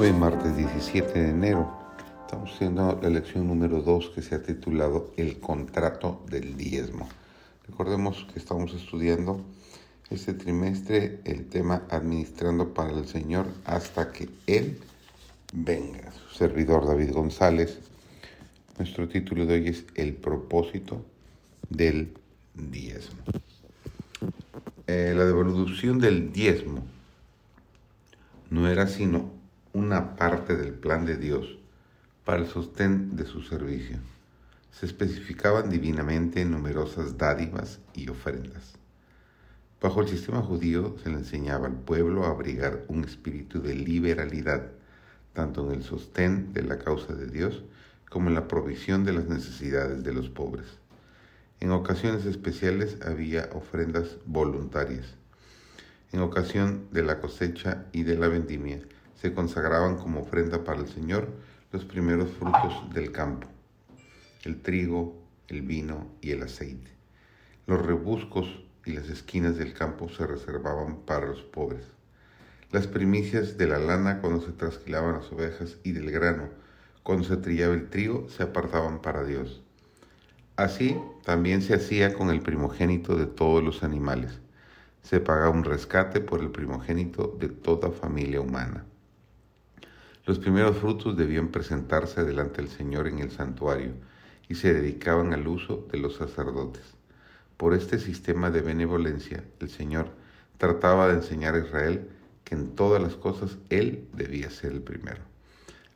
Hoy es martes 17 de enero. Estamos haciendo la lección número 2 que se ha titulado El contrato del diezmo. Recordemos que estamos estudiando este trimestre el tema administrando para el Señor hasta que Él venga. Su servidor David González. Nuestro título de hoy es El propósito del diezmo. Eh, la devolución del diezmo no era sino una parte del plan de Dios para el sostén de su servicio. Se especificaban divinamente numerosas dádivas y ofrendas. Bajo el sistema judío se le enseñaba al pueblo a abrigar un espíritu de liberalidad, tanto en el sostén de la causa de Dios como en la provisión de las necesidades de los pobres. En ocasiones especiales había ofrendas voluntarias. En ocasión de la cosecha y de la vendimia, se consagraban como ofrenda para el Señor los primeros frutos del campo, el trigo, el vino y el aceite. Los rebuscos y las esquinas del campo se reservaban para los pobres. Las primicias de la lana cuando se trasquilaban las ovejas y del grano cuando se trillaba el trigo se apartaban para Dios. Así también se hacía con el primogénito de todos los animales. Se pagaba un rescate por el primogénito de toda familia humana. Los primeros frutos debían presentarse delante del Señor en el santuario y se dedicaban al uso de los sacerdotes. Por este sistema de benevolencia, el Señor trataba de enseñar a Israel que en todas las cosas Él debía ser el primero.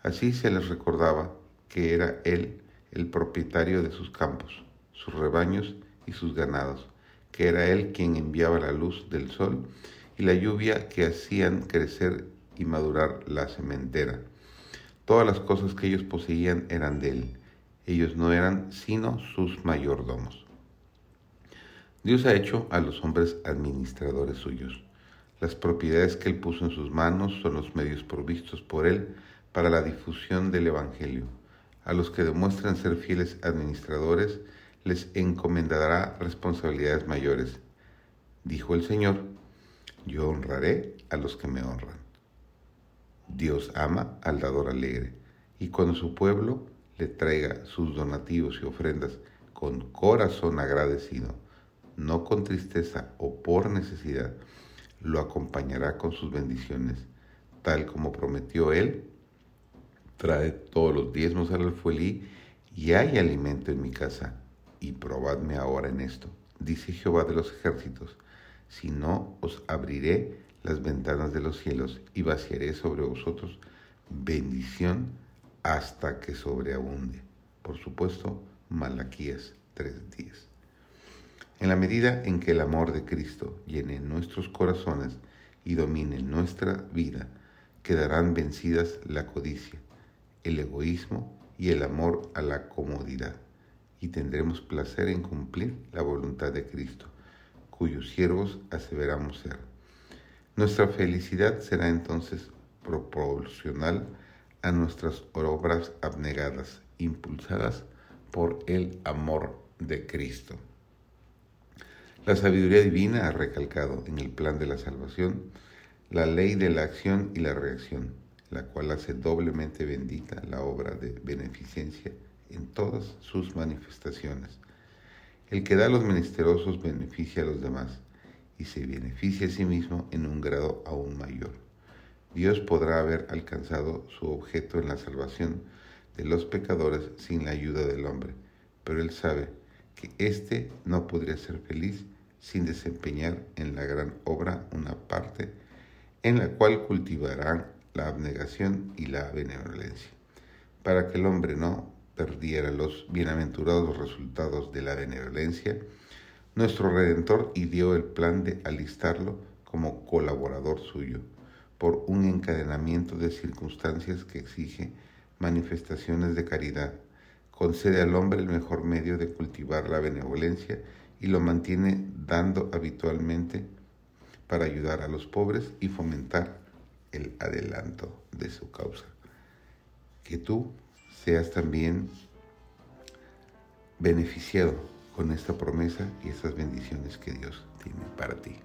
Así se les recordaba que era Él el propietario de sus campos, sus rebaños y sus ganados, que era Él quien enviaba la luz del sol y la lluvia que hacían crecer y madurar la cementera. Todas las cosas que ellos poseían eran de él. Ellos no eran sino sus mayordomos. Dios ha hecho a los hombres administradores suyos. Las propiedades que Él puso en sus manos son los medios provistos por Él para la difusión del Evangelio. A los que demuestran ser fieles administradores les encomendará responsabilidades mayores. Dijo el Señor, yo honraré a los que me honran. Dios ama al dador alegre, y cuando su pueblo le traiga sus donativos y ofrendas con corazón agradecido, no con tristeza o por necesidad, lo acompañará con sus bendiciones, tal como prometió él. Trae todos los diezmos al alfuelí y hay alimento en mi casa, y probadme ahora en esto, dice Jehová de los ejércitos, si no os abriré las ventanas de los cielos y vaciaré sobre vosotros bendición hasta que sobreabunde. Por supuesto, Malaquías 3:10. En la medida en que el amor de Cristo llene nuestros corazones y domine nuestra vida, quedarán vencidas la codicia, el egoísmo y el amor a la comodidad, y tendremos placer en cumplir la voluntad de Cristo, cuyos siervos aseveramos ser. Nuestra felicidad será entonces proporcional a nuestras obras abnegadas, impulsadas por el amor de Cristo. La sabiduría divina ha recalcado en el plan de la salvación la ley de la acción y la reacción, la cual hace doblemente bendita la obra de beneficencia en todas sus manifestaciones. El que da a los menesterosos beneficia a los demás se beneficia a sí mismo en un grado aún mayor. Dios podrá haber alcanzado su objeto en la salvación de los pecadores sin la ayuda del hombre, pero Él sabe que éste no podría ser feliz sin desempeñar en la gran obra una parte en la cual cultivarán la abnegación y la benevolencia, para que el hombre no perdiera los bienaventurados resultados de la benevolencia, nuestro Redentor dio el plan de alistarlo como colaborador suyo, por un encadenamiento de circunstancias que exige manifestaciones de caridad. Concede al hombre el mejor medio de cultivar la benevolencia y lo mantiene dando habitualmente para ayudar a los pobres y fomentar el adelanto de su causa. Que tú seas también beneficiado con esta promesa y estas bendiciones que Dios tiene para ti.